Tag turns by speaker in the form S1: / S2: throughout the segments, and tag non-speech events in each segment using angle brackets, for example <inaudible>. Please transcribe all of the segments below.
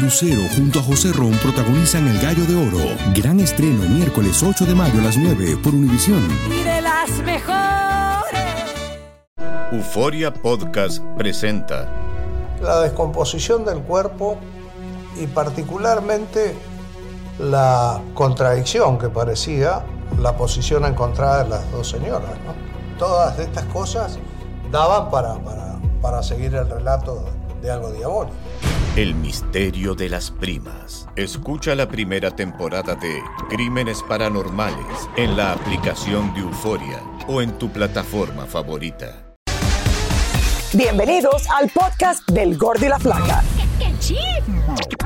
S1: Lucero junto a José Ron protagonizan El Gallo de Oro. Gran estreno miércoles 8 de mayo a las 9 por Univisión.
S2: Y de las mejores.
S3: Euforia Podcast presenta
S4: la descomposición del cuerpo y particularmente la contradicción que parecía la posición encontrada de las dos señoras. ¿no? Todas estas cosas daban para, para, para seguir el relato de algo diabólico.
S3: El misterio de las primas. Escucha la primera temporada de Crímenes Paranormales en la aplicación de Euforia o en tu plataforma favorita.
S5: Bienvenidos al podcast del Gordi y la Flaca.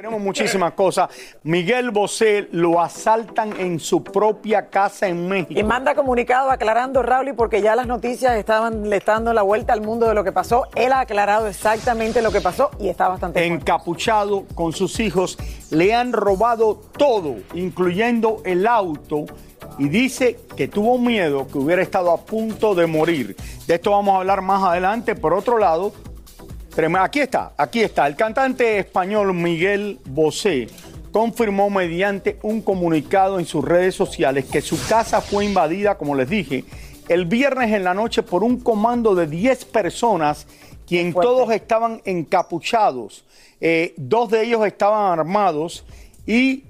S6: Tenemos muchísimas cosas. Miguel Bosé lo asaltan en su propia casa en México.
S5: Y manda comunicado aclarando, Raúl, porque ya las noticias estaban le están dando la vuelta al mundo de lo que pasó. Él ha aclarado exactamente lo que pasó y está bastante fuerte.
S6: encapuchado con sus hijos, le han robado todo, incluyendo el auto, y dice que tuvo miedo, que hubiera estado a punto de morir. De esto vamos a hablar más adelante. Por otro lado, aquí está, aquí está, el cantante español Miguel Bosé confirmó mediante un comunicado en sus redes sociales que su casa fue invadida, como les dije, el viernes en la noche por un comando de 10 personas, quien
S5: Fuerte.
S6: todos estaban encapuchados. Eh, dos de ellos estaban armados y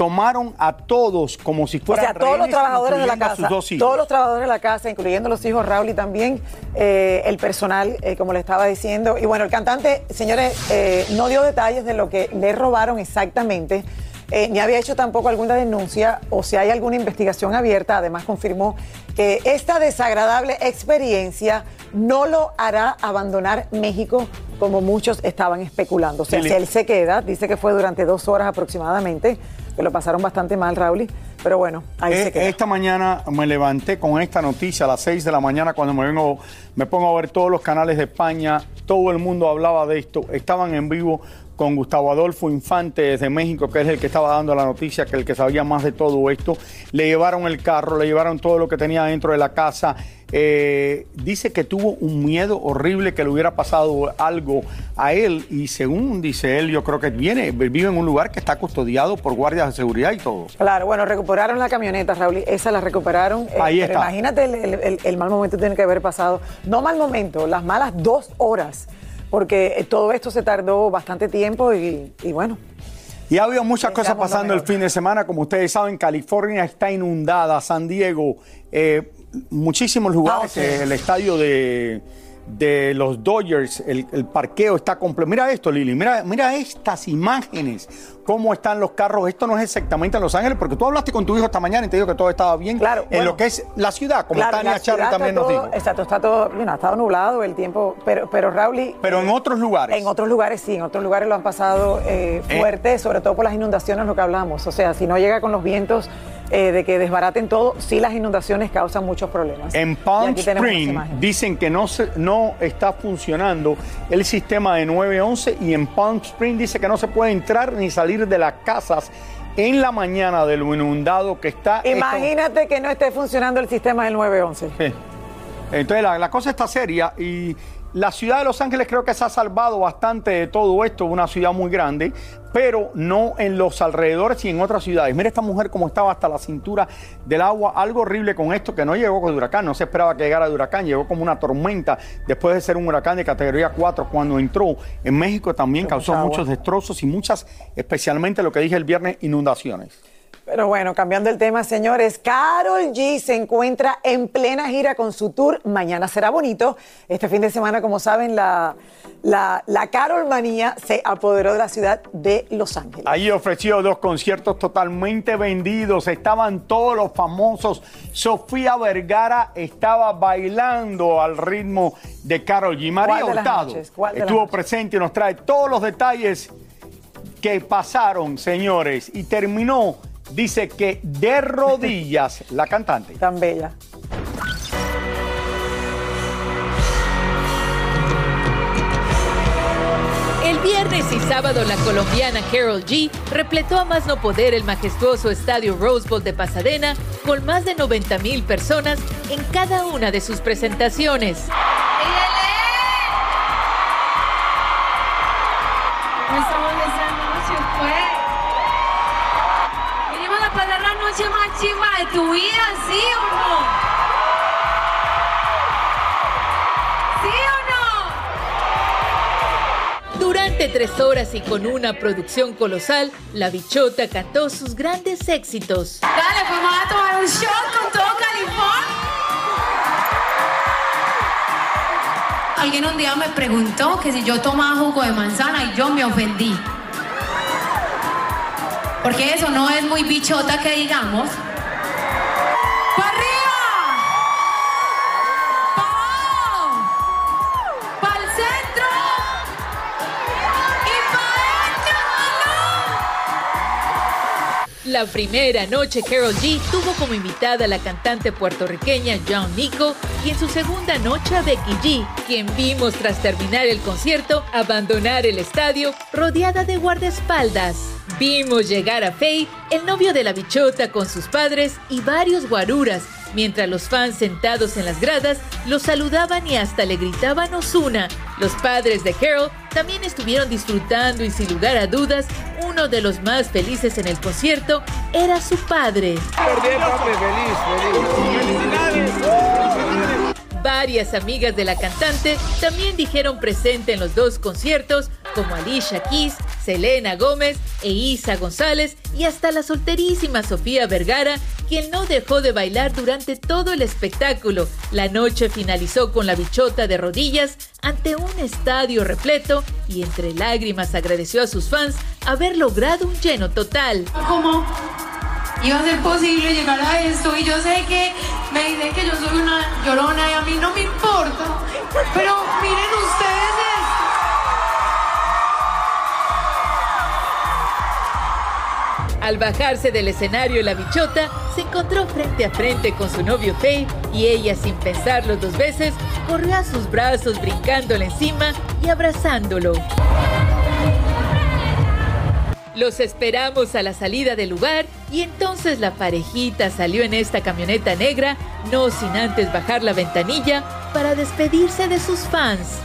S6: tomaron a todos como si
S5: O
S6: fueran
S5: sea, todos los trabajadores de la casa, todos los trabajadores de la casa, incluyendo los hijos Raúl y también eh, el personal, eh, como le estaba diciendo. Y bueno, el cantante, señores, eh, no dio detalles de lo que le robaron exactamente. eh, ni había hecho tampoco alguna denuncia o si hay alguna investigación abierta. Además, confirmó que esta desagradable experiencia no lo hará abandonar México como muchos estaban especulando. O sea, si él se queda, dice que fue durante dos horas aproximadamente, que lo pasaron bastante mal, Raúl. Pero bueno, ahí
S6: Eh,
S5: se queda.
S6: Esta mañana me levanté con esta noticia a las 6 de la mañana cuando me vengo, me pongo a ver todos los canales de España, todo el mundo hablaba de esto, estaban en vivo con Gustavo Adolfo Infante desde México, que es el que estaba dando la noticia, que el que sabía más de todo esto. Le llevaron el carro, le llevaron todo lo que tenía dentro de la casa. Eh, dice que tuvo un miedo horrible que le hubiera pasado algo a él y según dice él, yo creo que viene, vive en un lugar que está custodiado por guardias de seguridad y todo.
S5: Claro, bueno, recuperaron la camioneta, Raúl, esa la recuperaron. eh,
S6: Ahí
S5: pero
S6: está.
S5: Imagínate el, el- el- el mal momento que tiene que haber pasado. No mal momento, las malas dos horas, porque eh, todo esto se tardó bastante tiempo y, y bueno.
S6: Y ha habido muchas cosas pasando el fin de semana. Como ustedes saben, California está inundada, San Diego, eh, muchísimos lugares.
S5: Ah, sí.
S6: eh, el estadio de, de los Dodgers, el, el parqueo está completo. Mira esto, Lili, mira, mira estas imágenes, cómo están los carros. Esto no es exactamente en Los Ángeles, porque tú hablaste con tu hijo esta mañana y te dijo que todo estaba bien
S5: Claro,
S6: en
S5: bueno.
S6: lo que es la ciudad, como
S5: Claro,
S6: Charlie
S5: ciudad
S6: también
S5: está
S6: nos
S5: todo-
S6: dijo.
S5: Exacto, está todo, bueno, ha estado nublado el tiempo, pero, pero Raúl.
S6: Pero en otros lugares.
S5: En otros lugares sí, en otros lugares lo han pasado eh,
S6: Eh.
S5: fuerte, sobre todo por las inundaciones, lo que hablamos. O sea, si no llega con los vientos eh, de que desbaraten todo, sí las inundaciones causan muchos problemas.
S6: En Palm
S5: aquí tenemos unas
S6: Spring
S5: imágenes.
S6: dicen que no, se- no está funcionando el sistema de 911 y en Palm Spring dice que no se puede entrar ni salir de las casas en la mañana de lo inundado que está.
S5: Imagínate que no esté funcionando el sistema del 911.
S6: Sí. Entonces la, la cosa está seria y la ciudad de Los Ángeles creo que se ha salvado bastante de todo esto, una ciudad muy grande, pero no en los alrededores y en otras ciudades. Mira esta mujer como estaba hasta la cintura del agua, algo horrible con esto que no llegó con huracán, no se esperaba que llegara de huracán, llegó como una tormenta después de ser un huracán de categoría 4 cuando entró en México también causó muchos destrozos y muchas, especialmente lo que dije el viernes, inundaciones.
S5: Pero bueno, cambiando el tema, señores, Carol G se encuentra en plena gira con su tour. Mañana será bonito. Este fin de semana, como saben, la, la, la Carol Manía se apoderó de la ciudad de Los Ángeles.
S6: Ahí ofreció dos conciertos totalmente vendidos. Estaban todos los famosos. Sofía Vergara estaba bailando al ritmo de Carol G. María
S5: ¿Cuál de las
S6: Hurtado estuvo presente y nos trae todos los detalles que pasaron, señores. Y terminó, dice que de rodillas <laughs> la cantante.
S5: Tan bella.
S7: El viernes y sábado la colombiana Carol G repletó a más no poder el majestuoso estadio Rose Bowl de Pasadena con más de 90 mil personas en cada una de sus presentaciones.
S8: De tu vida, ¿sí o no? ¿Sí o no?
S7: Durante tres horas y con una producción colosal, la bichota cantó sus grandes éxitos.
S8: Dale, pues vamos a tomar un shot con todo California. Alguien un día me preguntó que si yo tomaba jugo de manzana y yo me ofendí. Porque eso no es muy bichota que digamos.
S7: La primera noche Carol G tuvo como invitada a la cantante puertorriqueña John Nico y en su segunda noche a Becky G, quien vimos tras terminar el concierto abandonar el estadio rodeada de guardaespaldas. Vimos llegar a Faye, el novio de la bichota con sus padres y varios guaruras, mientras los fans sentados en las gradas los saludaban y hasta le gritaban Osuna. Los padres de Carol también estuvieron disfrutando y sin lugar a dudas, uno de los más felices en el concierto era su padre. Varias amigas de la cantante también dijeron presente en los dos conciertos, como Alicia Keys, Selena Gómez e Isa González y hasta la solterísima Sofía Vergara, quien no dejó de bailar durante todo el espectáculo. La noche finalizó con la bichota de rodillas ante un estadio repleto y entre lágrimas agradeció a sus fans haber logrado un lleno total.
S8: ¿Cómo iba a ser posible llegar a esto? Y yo sé que me dicen que yo soy una llorona y a mí no me importa. Pero miren ustedes
S7: Al bajarse del escenario la bichota se encontró frente a frente con su novio Faye y ella sin pensarlo dos veces corrió a sus brazos brincándole encima y abrazándolo. Los esperamos a la salida del lugar y entonces la parejita salió en esta camioneta negra, no sin antes bajar la ventanilla para despedirse de sus fans.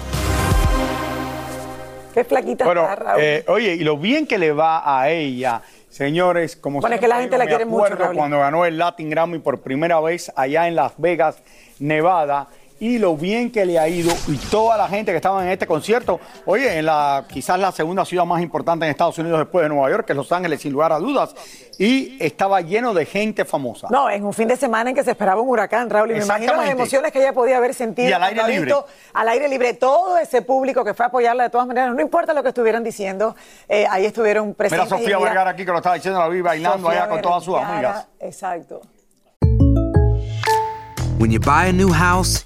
S5: Qué flaquita
S6: Bueno,
S5: está, Raúl.
S6: eh, oye, y lo bien que le va a ella, señores, como
S5: Bueno, es que la la quiere mucho,
S6: cuando ganó el Latin Grammy por primera vez allá en Las Vegas, Nevada, y lo bien que le ha ido y toda la gente que estaba en este concierto, oye, en la quizás la segunda ciudad más importante en Estados Unidos después de Nueva York, que es Los Ángeles, sin lugar a dudas, y estaba lleno de gente famosa.
S5: No, en un fin de semana en que se esperaba un huracán, Raúl, y me imagino las emociones que ella podía haber sentido.
S6: Y al aire libre.
S5: visto Al aire libre, todo ese público que fue a apoyarla de todas maneras, no importa lo que estuvieran diciendo, eh, ahí estuvieron
S6: Mira
S5: presentes.
S6: a Sofía
S5: mira,
S6: Vergara aquí que lo estaba diciendo, la vi bailando
S5: Sofía
S6: allá con todas sus amigas.
S5: Exacto.
S9: When you buy a new house,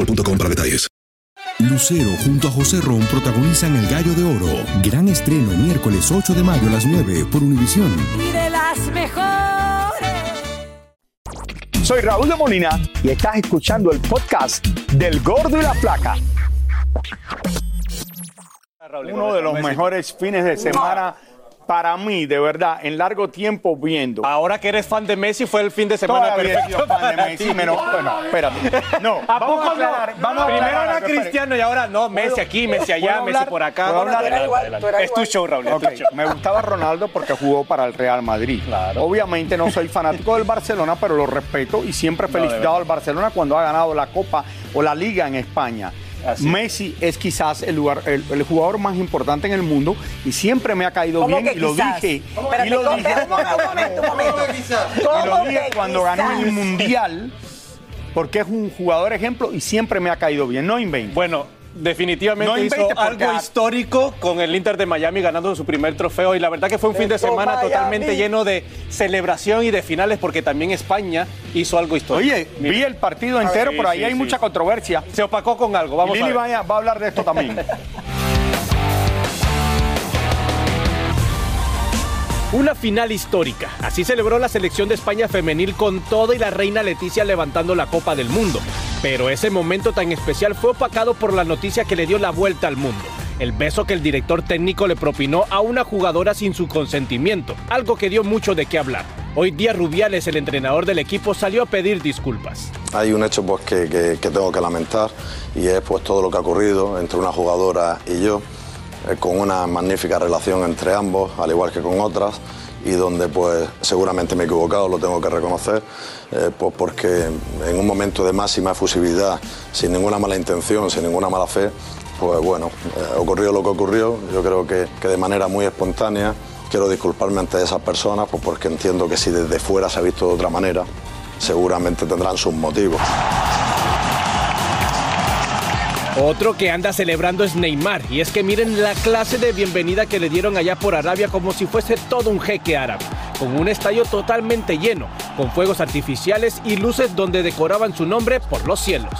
S10: boostmobile.com para detalles.
S1: Lucero junto a José Ron protagonizan El Gallo de Oro. Gran estreno miércoles 8 de mayo a las 9 por Univisión.
S11: Y de las mejores.
S6: Soy Raúl de Molina y estás escuchando el podcast del Gordo y la Flaca. Uno de los mejores fines de semana para mí, de verdad, en largo tiempo viendo.
S12: Ahora que eres fan de Messi, fue el fin de semana
S6: Todavía
S12: perfecto.
S6: fan de Messi, pero bueno, espérate. No, <laughs>
S12: ¿A
S6: vamos
S12: poco
S6: a aclarar,
S12: no?
S6: vamos a
S12: Primero
S6: aclarar
S12: era. Cristiano y ahora no, Messi
S6: ¿Puedo-
S12: aquí, Messi allá,
S6: ¿puedo
S12: Messi por acá.
S6: ¿Puedo hablar?
S12: Adelante. Es tu show, Raúl, tu show.
S6: Me gustaba Ronaldo porque jugó para el Real Madrid. Obviamente no soy fanático del Barcelona, pero lo respeto y siempre he felicitado al Barcelona cuando ha ganado la Copa o la Liga en España.
S12: Así.
S6: Messi es quizás el, lugar- el- el jugador más importante en el mundo y siempre me ha caído
S5: ¿Cómo
S6: bien y lo dije. Y lo
S5: ¿cómo-
S6: dije
S5: un momento, un momento, un momento.
S6: y lo
S5: ¿Cómo
S6: dije
S5: que
S6: cuando ganó el? Mundial porque es un jugador ejemplo y siempre me ha caído bien. No invento.
S12: Bueno, definitivamente
S6: No
S12: hizo algo histórico con el Inter de Miami ganando su primer trofeo y la verdad que fue un fin de semana
S5: Miami.
S12: totalmente lleno de celebración y de finales porque también España hizo algo histórico.
S6: Oye, vi el partido entero,
S12: Sí,
S6: pero ahí
S12: sí,
S6: hay
S12: sí.
S6: mucha controversia.
S12: Se opacó con algo, vamos
S6: y
S12: a
S6: Lili
S12: ver.
S6: vaya- va a hablar de esto también. <laughs>
S12: Una final histórica. Así celebró la selección de España femenil con todo y la reina Leticia levantando la Copa del Mundo. Pero ese momento tan especial fue opacado por la noticia que le dio la vuelta al mundo. El beso que el director técnico le propinó a una jugadora sin su consentimiento, algo que dio mucho de qué hablar. Hoy día Rubiales, el entrenador del equipo, salió a pedir disculpas.
S13: Hay un hecho pues, que, que- tengo que lamentar y es pues, todo lo que ha ocurrido entre una jugadora y yo, eh, con una magnífica relación entre ambos, al igual que con otras, y donde pues seguramente me he equivocado, lo tengo que reconocer, eh, pues porque en un momento de máxima efusividad, sin ninguna mala intención, sin ninguna mala fe, pues bueno, eh, ocurrió lo que ocurrió, yo creo que, que de manera muy espontánea. Quiero disculparme ante esas personas pues porque entiendo que si desde fuera se ha visto de otra manera, seguramente tendrán sus motivos.
S12: Otro que anda celebrando es Neymar, y es que miren la clase de bienvenida que le dieron allá por Arabia como si fuese todo un jeque árabe, con un estadio totalmente lleno, con fuegos artificiales y luces donde decoraban su nombre por los cielos.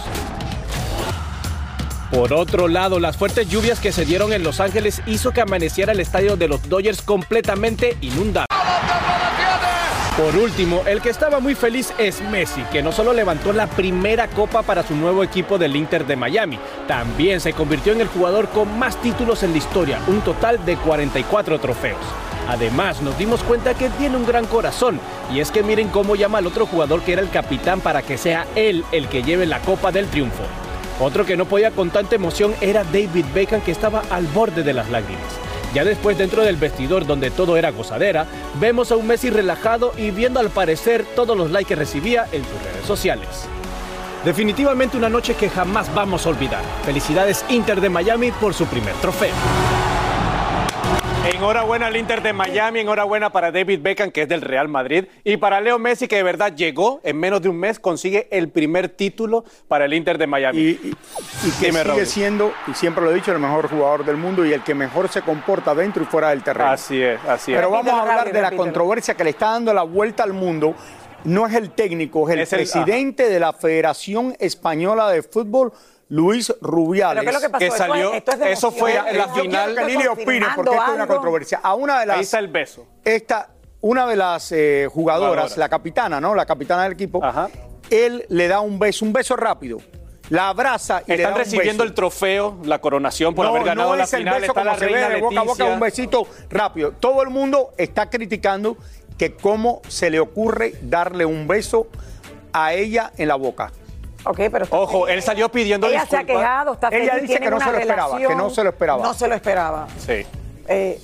S12: Por otro lado, las fuertes lluvias que se dieron en Los Ángeles hizo que amaneciera el estadio de los Dodgers completamente inundado. Por último, el que estaba muy feliz es Messi, que no solo levantó la primera copa para su nuevo equipo del Inter de Miami, también se convirtió en el jugador con más títulos en la historia, un total de 44 trofeos. Además, nos dimos cuenta que tiene un gran corazón, y es que miren cómo llama al otro jugador que era el capitán para que sea él el que lleve la copa del triunfo. Otro que no podía con tanta emoción era David Beckham, que estaba al borde de las lágrimas. Ya después dentro del vestidor donde todo era gozadera, vemos a un Messi relajado y viendo al parecer todos los likes que recibía en sus redes sociales. Definitivamente una noche que jamás vamos a olvidar. Felicidades Inter de Miami por su primer trofeo. Enhorabuena al Inter de Miami, enhorabuena para David Beckham, que es del Real Madrid, y para Leo Messi, que de verdad llegó en menos de un mes, consigue el primer título para el Inter de Miami.
S6: Y, y que
S12: Dime,
S6: sigue
S12: Raúl.
S6: siendo, y siempre lo he dicho, el mejor jugador del mundo y el que mejor se comporta dentro y fuera del terreno.
S12: Así es, así es.
S6: Pero vamos a hablar de la controversia que le está dando la vuelta al mundo. No es el técnico, es el
S12: Es el-
S6: presidente de la Federación Española de Fútbol, Luis Rubiales.
S5: ¿Pero qué es lo que pasó?
S12: que
S5: Esto es-
S12: salió-
S5: esto es de
S12: eso fue en la
S5: Yo
S12: final.
S5: quiero
S6: que Lili opine, porque esto es una controversia. A una de las
S12: Ahí está el beso.
S6: esta, una de las eh, jugadoras,
S12: Jugadora.
S6: la capitana, ¿no? La capitana del equipo,
S12: Ajá.
S6: él le da un beso, un beso rápido. La abraza y le da
S12: Están
S6: un
S12: recibiendo
S6: beso.
S12: el trofeo, la coronación por
S6: no,
S12: haber ganado
S6: no
S12: la
S6: es el
S12: final.
S6: beso
S12: Está
S6: como
S12: la
S6: se ve
S12: reina
S6: de boca a boca, un besito rápido. Todo el mundo está criticando que cómo se le ocurre darle un beso a ella en la boca.
S5: Ok, pero
S12: Ojo, él salió pidiendo
S5: Ella se ha
S12: disculpas.
S5: quejado, está
S6: Ella
S5: feliz,
S6: dice que no se lo esperaba, que no se lo esperaba.
S5: No se lo esperaba.
S12: Sí.
S5: Eh,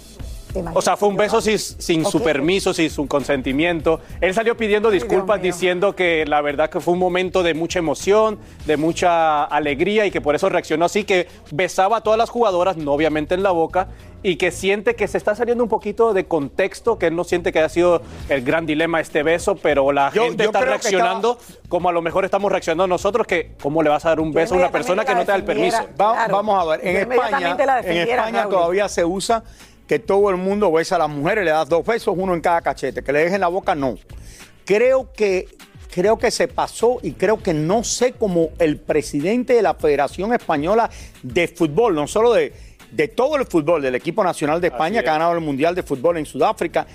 S12: O sea, fue un beso sin, sin su permiso, sin su consentimiento. Él salió pidiendo disculpas diciendo que la verdad que fue un momento de mucha emoción, de mucha alegría y que por eso reaccionó así, que besaba a todas las jugadoras, no obviamente en la boca, y que siente que se está saliendo un poquito de contexto, que él no siente que haya sido el gran dilema este beso, pero la
S6: Yo-
S12: gente
S6: yo
S12: está reaccionando como a lo mejor estamos reaccionando nosotros, que cómo le vas a dar un beso a una persona que no te da el permiso.
S6: Va- Vamos a ver, en España, en España
S5: Raúl.
S6: todavía se usa que todo el mundo besa a las mujeres, le das dos besos, uno en cada cachete, que le dejen la boca, no. Creo que, creo que se pasó y creo que no sé cómo el presidente de la Federación Española de Fútbol, no solo de, de todo el fútbol, del equipo nacional de España que ha ganado el Mundial de Fútbol en Sudáfrica,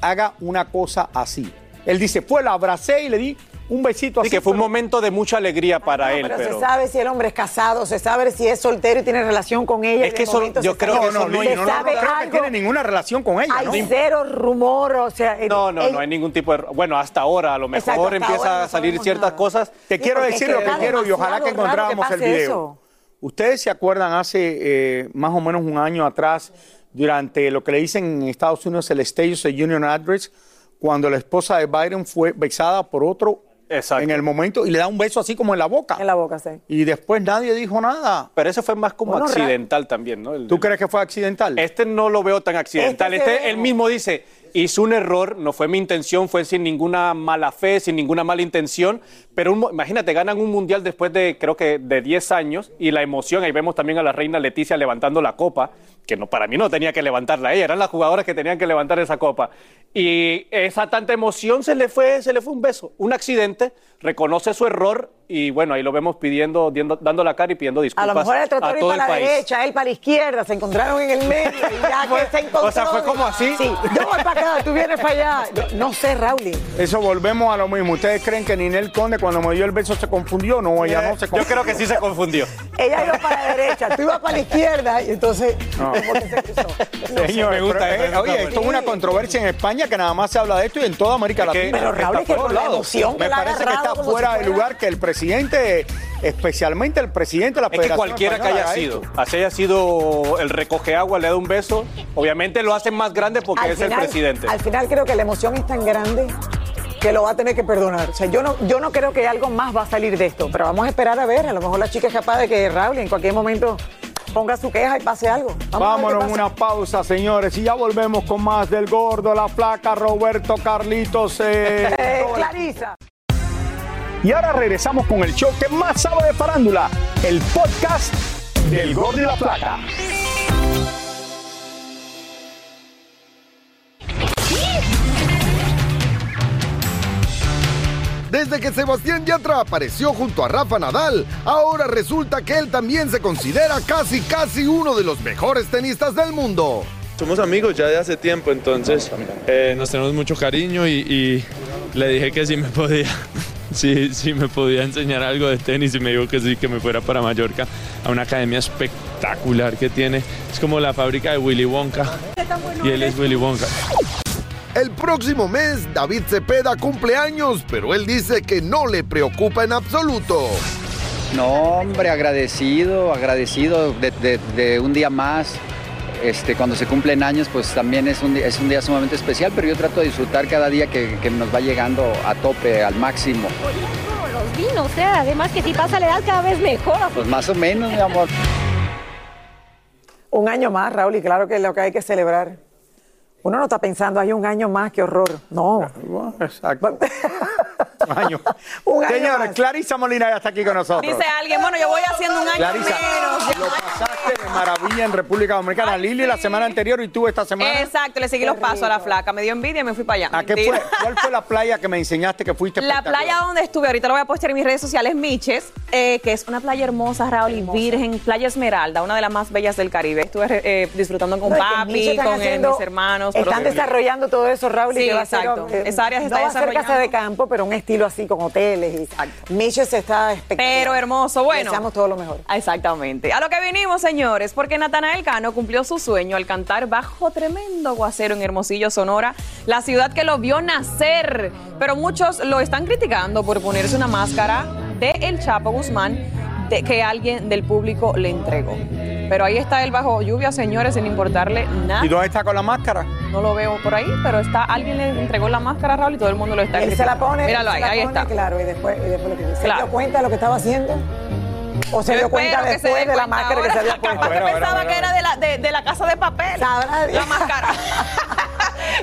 S6: haga una cosa así. Él dice, fue, la abracé y le di un besito
S12: Sí,
S6: así.
S12: que fue un momento de mucha alegría para él,
S5: Pero,
S12: pero...
S5: se sabe si el hombre es casado, se sabe si es soltero y tiene relación con ella.
S12: Es
S5: y
S12: que eso- yo
S5: se
S12: creo
S5: sabe-
S12: que eso no-
S5: se
S12: no- no
S5: sabe
S6: creo que tiene ninguna relación con ella.
S5: Hay
S6: ¿no?
S5: cero rumor, o sea.
S12: No, no,
S5: él-
S12: no hay ningún tipo de... Bueno, hasta ahora a lo mejor
S5: Exacto,
S12: empieza
S5: ahora no
S12: a salir ciertas
S5: nada.
S12: cosas.
S6: Te
S5: Sí,
S6: quiero decir lo
S5: que
S6: quiero y ojalá que
S5: que
S6: el video.
S5: eso.
S6: Ustedes se acuerdan hace eh, más o menos un año atrás, durante lo que le dicen en Estados Unidos el State of the Union Address, cuando la esposa de Biden fue besada por otro en el momento y le da un beso así como en la boca.
S5: En la boca, sí.
S6: Y después nadie dijo nada.
S12: Pero eso fue más como
S5: Bueno,
S12: accidental también, ¿no? El-
S6: ¿Tú crees que fue accidental?
S12: Este no lo veo tan accidental.
S5: Este
S12: Este, él mismo dice, hizo un error, no fue mi intención, fue sin ninguna mala fe, sin ninguna mala intención, pero un imagínate, ganan un mundial después de, creo que de 10 años, y la emoción, ahí vemos también a la reina Leticia levantando la copa, que no, para mí no tenía que levantarla ella, eran las jugadoras que tenían que levantar esa copa. Y esa tanta emoción se le fue, se le fue un beso, un accidente, reconoce su error, y bueno, ahí lo vemos pidiendo, diendo- dando la cara y pidiendo
S5: A
S12: disculpas
S5: lo mejor el trató
S12: a
S5: de ir para la
S12: país.
S5: derecha, él para la izquierda, se encontraron en el medio y ya <laughs> que se encontró.
S12: o sea, fue como así.
S5: Sí, yo voy para acá, tú vienes para allá. No, no sé, Raúl.
S6: Eso volvemos a lo mismo. ¿Ustedes creen que Ninel Conde cuando me dio el beso se confundió? No, ella no se confundió.
S12: Yo creo que sí se confundió.
S5: Ella iba para la derecha, tú ibas para la izquierda y entonces.
S6: No.
S5: ¿cómo que se cruzó? <laughs>
S6: Señor,
S12: me gusta,
S6: pero, eh, oye, esto es una controversia en España que nada más se habla de esto y en toda América
S12: Es que-
S6: Latina.
S12: Pero,
S5: Raúl,
S6: Está
S5: es que
S6: por
S5: la emoción que
S6: Me parece que está fuera
S5: si
S6: de lugar que el presidente, especialmente el presidente de la
S12: Es que
S6: Federación
S12: cualquiera que haya sido,
S6: esto.
S12: así haya sido el recoge agua, le da un beso, obviamente lo hacen más grande porque
S5: Al
S12: es el presidente.
S5: Al final creo que la emoción es tan grande que lo va a tener que perdonar. O sea, yo no, yo no creo que algo más va a salir de esto, pero vamos a esperar a ver. A lo mejor la chica es capaz de que Raúl en cualquier momento ponga su queja y pase algo. Vamos a
S6: Vámonos
S5: pasa.
S6: una pausa, señores, y ya volvemos con más del gordo, la flaca, Roberto, Carlitos. eh, <laughs>
S5: Eh, Clarisa.
S6: Y ahora regresamos con el show que más sabe de farándula, el podcast del gordo y la flaca.
S14: Desde que Sebastián Yatra apareció junto a Rafa Nadal, ahora resulta que él también se considera casi casi uno de los mejores tenistas del mundo.
S15: Somos amigos ya de hace tiempo, entonces eh, nos tenemos mucho cariño y, y le dije que sí me podía, <laughs> sí, sí me podía enseñar algo de tenis y me dijo que sí, que me fuera para Mallorca a una academia espectacular que tiene. Es como la fábrica de Willy Wonka y él es Willy Wonka.
S14: El próximo mes, David Cepeda cumple años, pero él dice que no le preocupa en absoluto.
S16: No, hombre, agradecido, agradecido de, de- de un día más. Este, cuando se cumplen años, pues también es un, día, es un día sumamente especial, pero yo trato de disfrutar cada día que, que nos va llegando a tope, al máximo.
S17: Los vinos, o sea, además que si pasa la edad cada vez mejor.
S16: Pues más o menos, mi amor.
S5: Un año más, Raúl, y claro que es lo que hay que celebrar. Uno no está pensando, hay un año más, qué horror. No.
S6: Exacto. <laughs> Año. <laughs>
S5: Un año
S6: Señores,
S5: más.
S6: Clarisa Molina ya está aquí con nosotros.
S18: Dice alguien, bueno, yo voy haciendo un año
S6: Clarisa,
S18: menos.
S6: lo pasaste de maravilla en República Dominicana. Lili la semana anterior y tú esta semana.
S18: Exacto, le seguí los pasos a la flaca. Me dio envidia y me fui para allá.
S6: ¿A qué fue? ¿Cuál fue la playa que me enseñaste que fuiste
S18: La playa donde estuve, ahorita lo voy a postear en mis redes sociales, Miches, eh, que es una playa hermosa, Raúl, y virgen, Playa Esmeralda, una de las más bellas del Caribe. Estuve eh, disfrutando con
S5: No,
S18: papi, con eh,
S5: haciendo-
S18: mis hermanos.
S5: Están desarrollando todo eso, Raúl, y que va a ser,
S18: exacto.
S5: eh,
S18: Esa área se
S5: no
S18: está
S5: va a
S18: desarrollando.
S5: de campo, pero un estilo así con hoteles. Y Miches está espectacular.
S18: Pero hermoso, bueno.
S5: Deseamos todo lo mejor.
S18: Exactamente. A lo que vinimos, señores, porque Natanael Cano cumplió su sueño al cantar bajo tremendo aguacero en Hermosillo, Sonora, la ciudad que lo vio nacer. Pero muchos lo están criticando por ponerse una máscara de El Chapo Guzmán de- que alguien del público le entregó. Pero ahí está él bajo lluvia, señores, sin importarle nada.
S6: ¿Y dónde está con la máscara?
S18: No lo veo por ahí, pero está alguien le entregó la máscara a Raúl y todo el mundo lo está
S5: Él se la pone.
S18: Míralo ahí,
S5: se la
S18: ahí
S5: pone,
S18: está.
S5: Claro, y después, y después lo que ¿Se
S18: Claro.
S5: dio cuenta de lo que estaba haciendo? ¿O se
S18: Yo
S5: dio cuenta
S18: se
S5: después de la
S18: cuenta
S5: máscara que se
S18: ahora.
S5: había puesto?
S18: Capaz que pensaba que era de la, de, de la casa de papel.
S5: Sabrá Dios.
S18: La máscara. <laughs>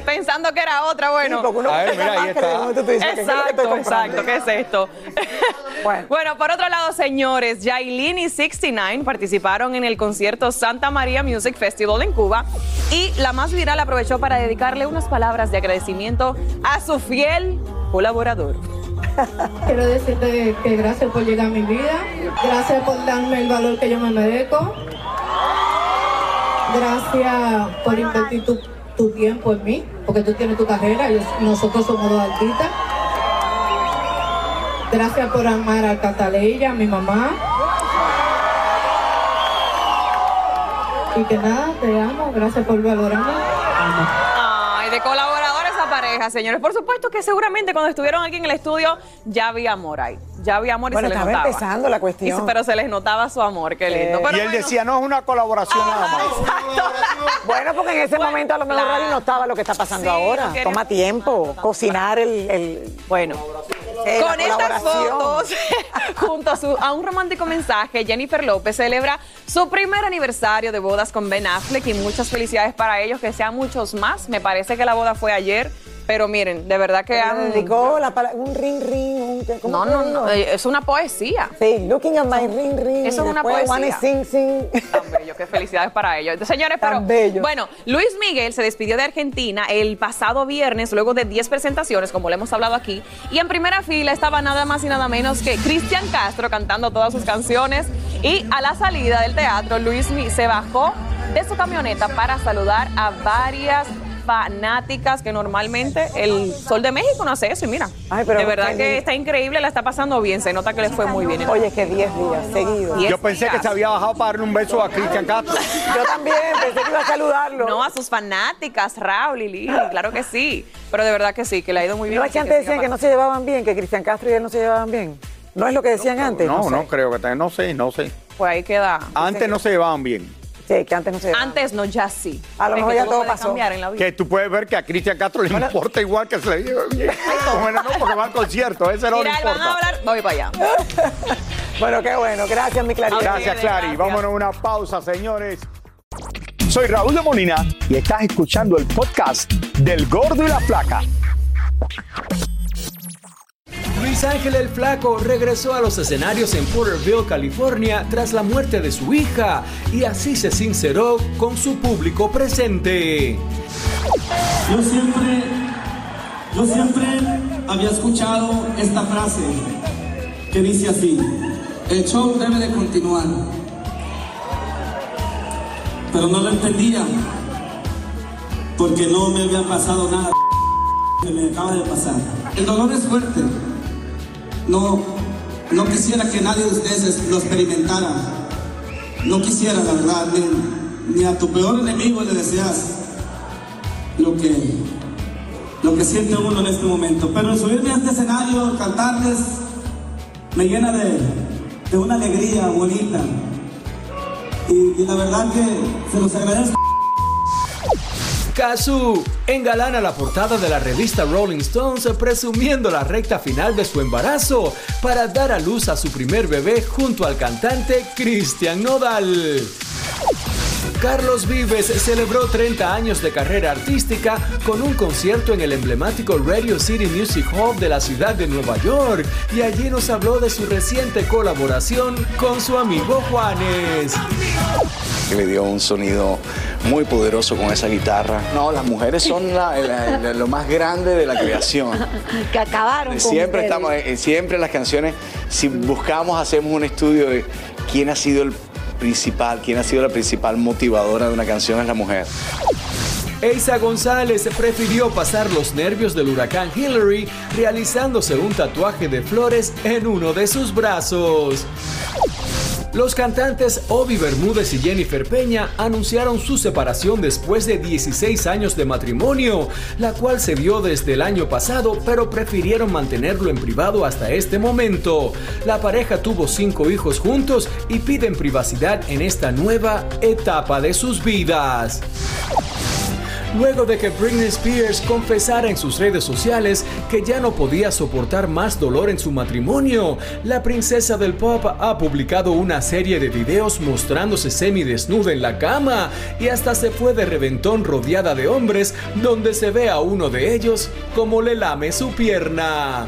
S18: <laughs> Pensando que era otra, bueno.
S5: Sí, porque uno A ver, mira, ahí
S18: máscara,
S5: está.
S18: de momento tú dices, ¿qué es lo que estoy Exacto, exacto. ¿Qué es esto? <laughs> <laughs> bueno. por otro lado, señores, Yailin y 69 participaron en el concierto Santa María Music Festival en Cuba y la más viral aprovechó para dedicarle unas palabras de agradecimiento a su fiel colaborador.
S19: Quiero decirte que gracias por llegar a mi vida, gracias por darme el valor que yo me merezco, gracias por invertir tu, tu tiempo en mí, porque tú tienes tu carrera y nosotros somos dos artistas. Gracias por amar a Cataleya, a mi mamá. Y que nada, te amo, gracias por valorarme.
S18: Ay, de colaboradores a pareja, señores. Por supuesto que seguramente cuando estuvieron aquí en el estudio ya había amor ahí. Ya había amor y
S5: Bueno,
S18: se les
S5: estaba
S18: notaba.
S5: empezando la cuestión.
S18: Y- pero se les notaba su amor, qué lindo. Pero
S6: y él
S18: bueno.
S6: decía, no es una colaboración nada más. <laughs>
S5: Bueno, porque en ese momento a lo mejor
S18: claro.
S5: Rally no estaba lo que está pasando
S18: Sí,
S5: ahora. Toma tiempo, cocinar el... el-
S18: Bueno.
S5: Eh,
S18: Con estas fotos, <laughs> junto a, su- a un romántico mensaje, Jennifer López celebra su primer aniversario de bodas con Ben Affleck y muchas felicidades para ellos, que sean muchos más. Me parece que la boda fue ayer, pero miren, de verdad que han...
S5: dedicó la un ring ring, un, ¿cómo
S18: No, no, no, eh, es una poesía.
S5: Sí, looking at my ring ring.
S18: Eso es una poesía.
S5: wanna sing sing.
S18: Felicidades para ellos. Entonces, señores, pero
S5: bello.
S18: bueno, Luis Miguel se despidió de Argentina el pasado viernes, luego de 10 presentaciones, como le hemos hablado aquí, y en primera fila estaba nada más y nada menos que Cristian Castro cantando todas sus canciones, y a la salida del teatro, Luis Mi- se bajó de su camioneta para saludar a varias fanáticas que normalmente el Sol de México no hace eso y mira,
S5: Ay, pero
S18: de verdad que está increíble, la está pasando bien, se nota que le fue muy bien.
S5: Oye, que 10 días seguidos.
S18: Diez
S6: Yo pensé que se había bajado para darle un beso a Cristian Castro. <laughs>
S5: Yo también pensé que iba a saludarlo.
S18: No, a sus fanáticas, Raúl y Lili, claro que sí. Pero de verdad que sí, que le ha ido muy bien.
S5: ¿No es que antes decían que no se llevaban bien, que Cristian Castro y él no se llevaban bien? ¿No es lo que decían antes?
S6: No,
S5: sé.
S6: no creo que no sé, no sé.
S18: Pues ahí queda.
S6: Antes no se llevaban bien.
S5: Sí, que antes no se llevaban
S18: Antes no, ya sí.
S5: A lo mejor ya
S18: todo
S5: pasó.
S18: cambiar en la vida.
S6: Que tú puedes ver que a Cristian Castro le importa igual que se le lleve bien. Bueno, no, porque va al concierto, ese no le
S18: Mira, van a
S6: importa.
S18: hablar, voy para allá. <laughs>
S5: Bueno, qué bueno. Gracias, mi Clarita.
S6: Gracias, Clary. Vámonos a una pausa, señores. Soy Raúl de Molina y estás escuchando el podcast del Gordo y la Flaca.
S20: Luis Ángel el Flaco regresó a los escenarios en Porterville, California, tras la muerte de su hija y así se sinceró con su público presente.
S21: Yo siempre, yo siempre había escuchado esta frase que dice así, el show debe de continuar. Pero no lo entendía, porque no me había pasado nada que me acaba de pasar. El dolor es fuerte. No, no quisiera que nadie de ustedes lo experimentara. No quisiera, la verdad, ni, a tu peor enemigo le deseas lo que, lo que siente uno en este momento. Pero subirme a este escenario, cantarles, me llena de, de una alegría bonita. Y la verdad que se los agradezco.
S20: Kazu engalana la portada de la revista Rolling Stones presumiendo la recta final de su embarazo para dar a luz a su primer bebé junto al cantante Cristian Nodal. Carlos Vives celebró 30 años de carrera artística con un concierto en el emblemático Radio City Music Hall de la ciudad de Nueva York y allí nos habló de su reciente colaboración con su amigo Juanes.
S22: Que le dio un sonido muy poderoso con esa guitarra. No, las mujeres son la- la- la- lo más grande de la creación. <laughs>
S17: Que acabaron con
S22: Siempre
S17: ustedes.
S22: estamos, eh, siempre las canciones, si buscamos, hacemos un estudio de quién ha sido el principal, quién ha sido la principal motivadora de una canción es la mujer.
S20: Eisa González prefirió pasar los nervios del huracán Hillary realizándose un tatuaje de flores en uno de sus brazos. Los cantantes Obi Bermúdez y Jennifer Peña anunciaron su separación después de 16 años de matrimonio, la cual se vio desde el año pasado, pero prefirieron mantenerlo en privado hasta este momento. La pareja tuvo cinco hijos juntos y piden privacidad en esta nueva etapa de sus vidas luego de que Britney Spears confesara en sus redes sociales que ya no podía soportar más dolor en su matrimonio. La princesa del pop ha publicado una serie de videos mostrándose semidesnuda en la cama y hasta se fue de reventón rodeada de hombres donde se ve a uno de ellos como le lame su pierna.